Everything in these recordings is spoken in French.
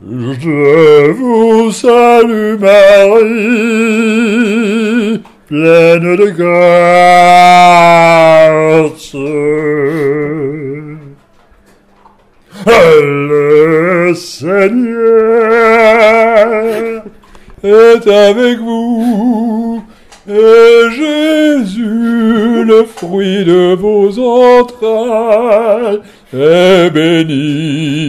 Je vous salue Marie, pleine de grâce. Le Seigneur est avec vous, et Jésus, le fruit de vos entrailles, est béni.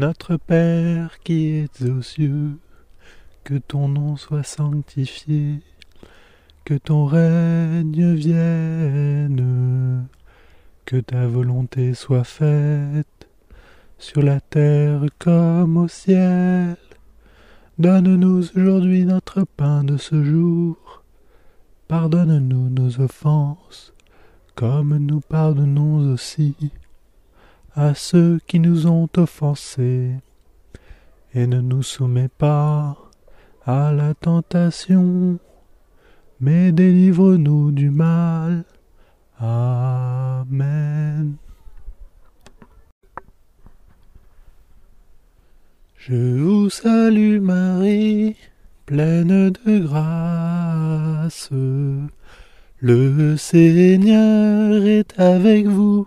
Notre Père qui es aux cieux, que ton nom soit sanctifié, que ton règne vienne, que ta volonté soit faite, sur la terre comme au ciel. Donne-nous aujourd'hui notre pain de ce jour. Pardonne-nous nos offenses, comme nous pardonnons aussi à ceux qui nous ont offensés. Et ne nous soumets pas à la tentation, mais délivre-nous du mal. Amen. Je vous salue Marie, pleine de grâce. Le Seigneur est avec vous.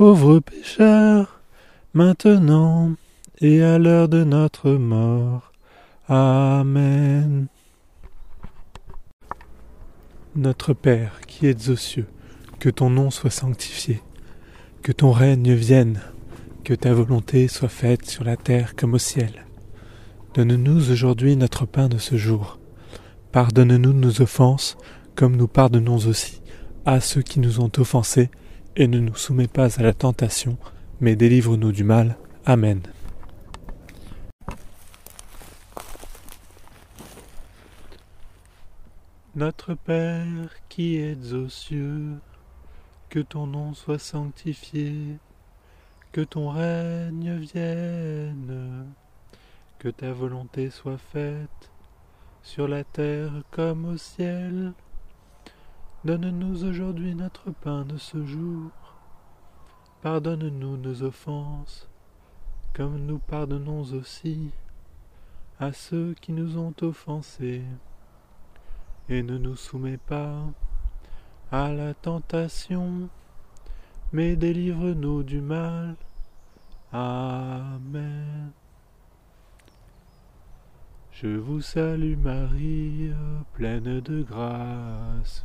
pauvres pécheurs, maintenant et à l'heure de notre mort. Amen. Notre Père qui êtes aux cieux, que ton nom soit sanctifié, que ton règne vienne que ta volonté soit faite sur la terre comme au ciel. Donne-nous aujourd'hui notre pain de ce jour. Pardonne-nous nos offenses, comme nous pardonnons aussi à ceux qui nous ont offensés, et ne nous soumets pas à la tentation, mais délivre-nous du mal. Amen. Notre Père qui es aux cieux, que ton nom soit sanctifié que ton règne vienne, que ta volonté soit faite, sur la terre comme au ciel. Donne-nous aujourd'hui notre pain de ce jour. Pardonne-nous nos offenses, comme nous pardonnons aussi à ceux qui nous ont offensés. Et ne nous soumets pas à la tentation, mais délivre-nous du mal. Amen. Je vous salue Marie, pleine de grâce.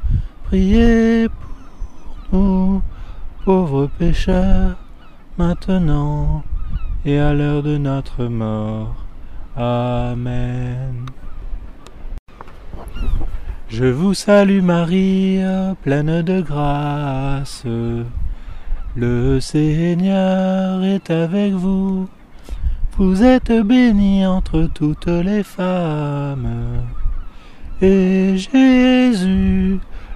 priez pour nous, pauvres pécheurs, maintenant et à l'heure de notre mort. Amen. Je vous salue Marie, pleine de grâce. Le Seigneur est avec vous. Vous êtes bénie entre toutes les femmes. Et Jésus,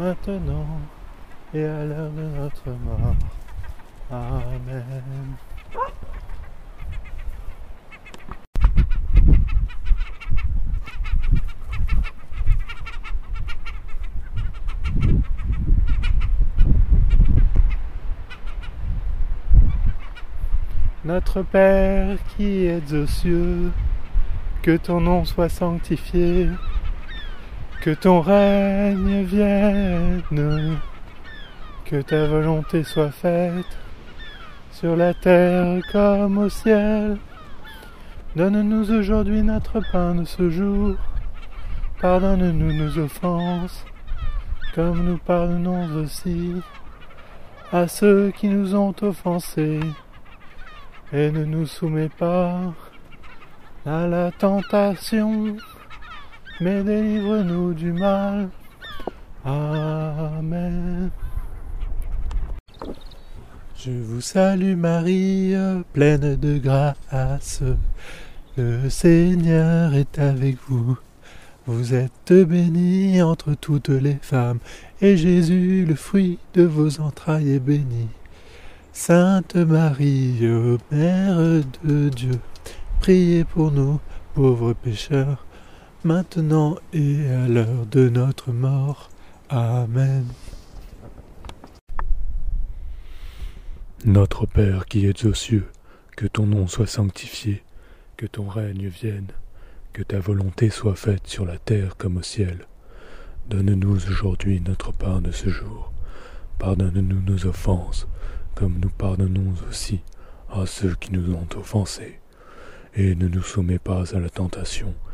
maintenant et à l'heure de notre mort. Amen. Notre Père qui es aux cieux, que ton nom soit sanctifié, que ton règne vienne, que ta volonté soit faite sur la terre comme au ciel. Donne-nous aujourd'hui notre pain de ce jour. Pardonne-nous nos offenses, comme nous pardonnons aussi à ceux qui nous ont offensés. Et ne nous soumets pas à la tentation, mais délivre-nous du mal. Amen. Je vous salue Marie, pleine de grâce. Le Seigneur est avec vous. Vous êtes bénie entre toutes les femmes, et Jésus, le fruit de vos entrailles, est béni. Sainte Marie, Mère de Dieu, priez pour nous, pauvres pécheurs, maintenant et à l'heure de notre mort. Amen. Notre Père qui es aux cieux, que ton nom soit sanctifié, que ton règne vienne, que ta volonté soit faite sur la terre comme au ciel. Donne-nous aujourd'hui notre pain de ce jour. Pardonne-nous nos offenses, comme nous pardonnons aussi à ceux qui nous ont offensés. Et ne nous soumets pas à la tentation,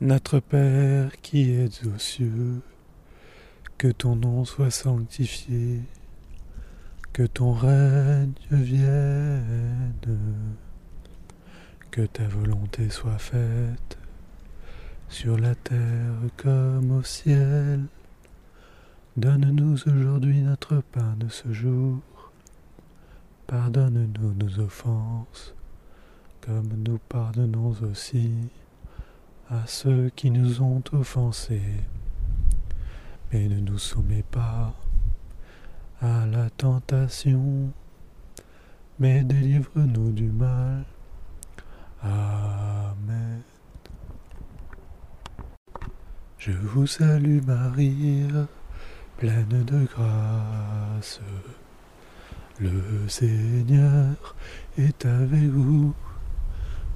Notre Père qui es aux cieux, que ton nom soit sanctifié, que ton règne vienne, que ta volonté soit faite sur la terre comme au ciel. Donne-nous aujourd'hui notre pain de ce jour. Pardonne-nous nos offenses, comme nous pardonnons aussi à ceux qui nous ont offensés. Mais ne nous soumets pas à la tentation, mais délivre-nous du mal. Amen. Je vous salue Marie, pleine de grâce. Le Seigneur est avec vous.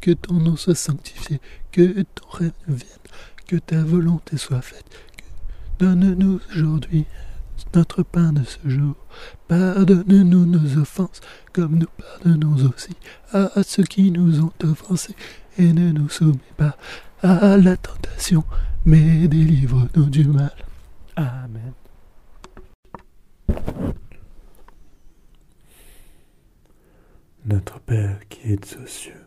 que ton nom soit sanctifié, que ton règne vienne, que ta volonté soit faite. Donne-nous aujourd'hui notre pain de ce jour. Pardonne-nous nos offenses, comme nous pardonnons aussi à ceux qui nous ont offensés, et ne nous soumets pas à la tentation, mais délivre-nous du mal. Amen. Notre Père qui es aux cieux,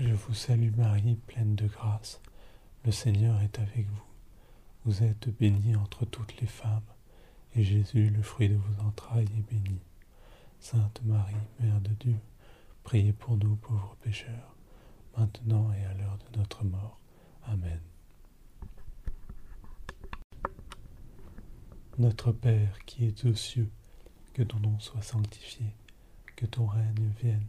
Je vous salue Marie, pleine de grâce. Le Seigneur est avec vous. Vous êtes bénie entre toutes les femmes, et Jésus, le fruit de vos entrailles, est béni. Sainte Marie, Mère de Dieu, priez pour nous pauvres pécheurs, maintenant et à l'heure de notre mort. Amen. Notre Père qui es aux cieux, que ton nom soit sanctifié, que ton règne vienne,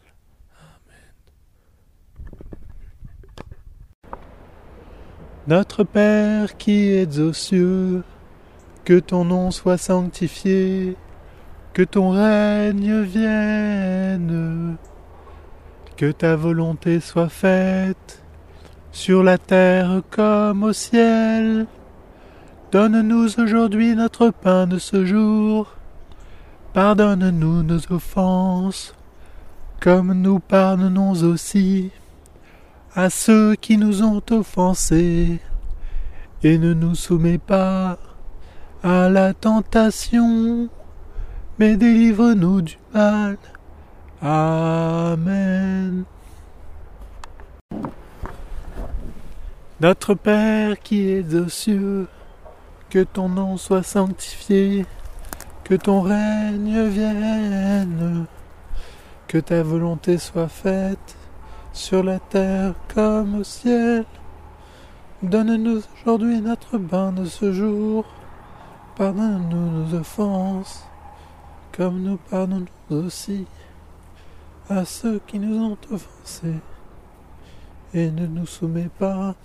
Notre Père qui es aux cieux, que ton nom soit sanctifié, que ton règne vienne, que ta volonté soit faite sur la terre comme au ciel. Donne-nous aujourd'hui notre pain de ce jour. Pardonne-nous nos offenses, comme nous pardonnons aussi à ceux qui nous ont offensés. Et ne nous soumets pas à la tentation, mais délivre-nous du mal. Amen. Notre Père qui es aux cieux, que ton nom soit sanctifié, que ton règne vienne, que ta volonté soit faite sur la terre comme au ciel. Donne-nous aujourd'hui notre pain de ce jour. Pardonne-nous nos offenses, comme nous pardonnons aussi à ceux qui nous ont offensés. Et ne nous soumets pas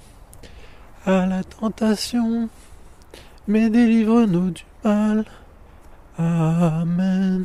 à la tentation, mais délivre-nous du mal. Amen.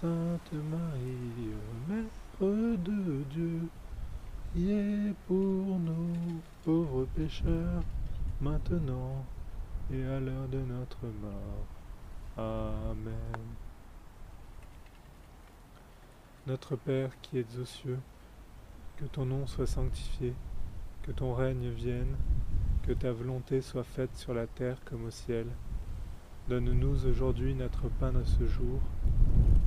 Sainte Marie, Mère de Dieu, priez pour nous, pauvres pécheurs, maintenant et à l'heure de notre mort. Amen. Notre Père qui es aux cieux, que ton nom soit sanctifié, que ton règne vienne, que ta volonté soit faite sur la terre comme au ciel. Donne-nous aujourd'hui notre pain de ce jour.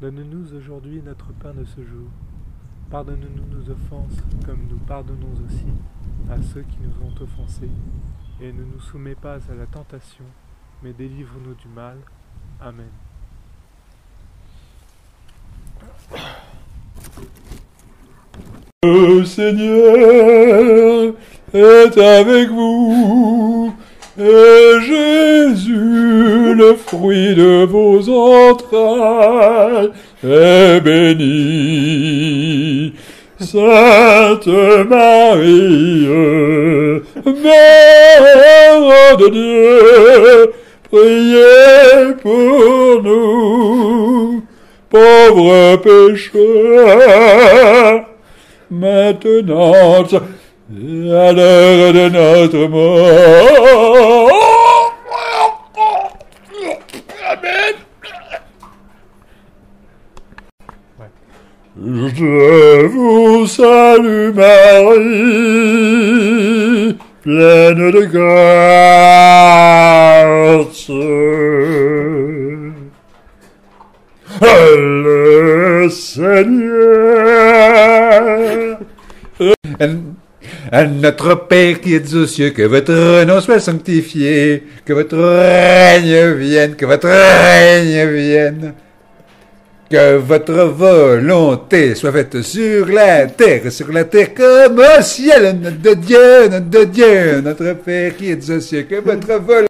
Donne-nous aujourd'hui notre pain de ce jour. Pardonne-nous nos offenses, comme nous pardonnons aussi à ceux qui nous ont offensés, et ne nous soumets pas à la tentation, mais délivre-nous du mal. Amen. Le Seigneur est avec vous, et Jésus, le fruit de vos entrailles, est béni. Sainte Marie, Mère de Dieu, priez pour nous, pauvres pécheurs, maintenant à l'heure de notre mort. Amen. Je vous salue Marie, pleine de grâce. Le Seigneur. À notre Père qui êtes aux cieux, que votre nom soit sanctifié, que votre règne vienne, que votre règne vienne. Que votre volonté soit faite sur la terre, sur la terre comme au ciel, notre Dieu, notre Dieu, notre Père qui êtes aux cieux, que votre volonté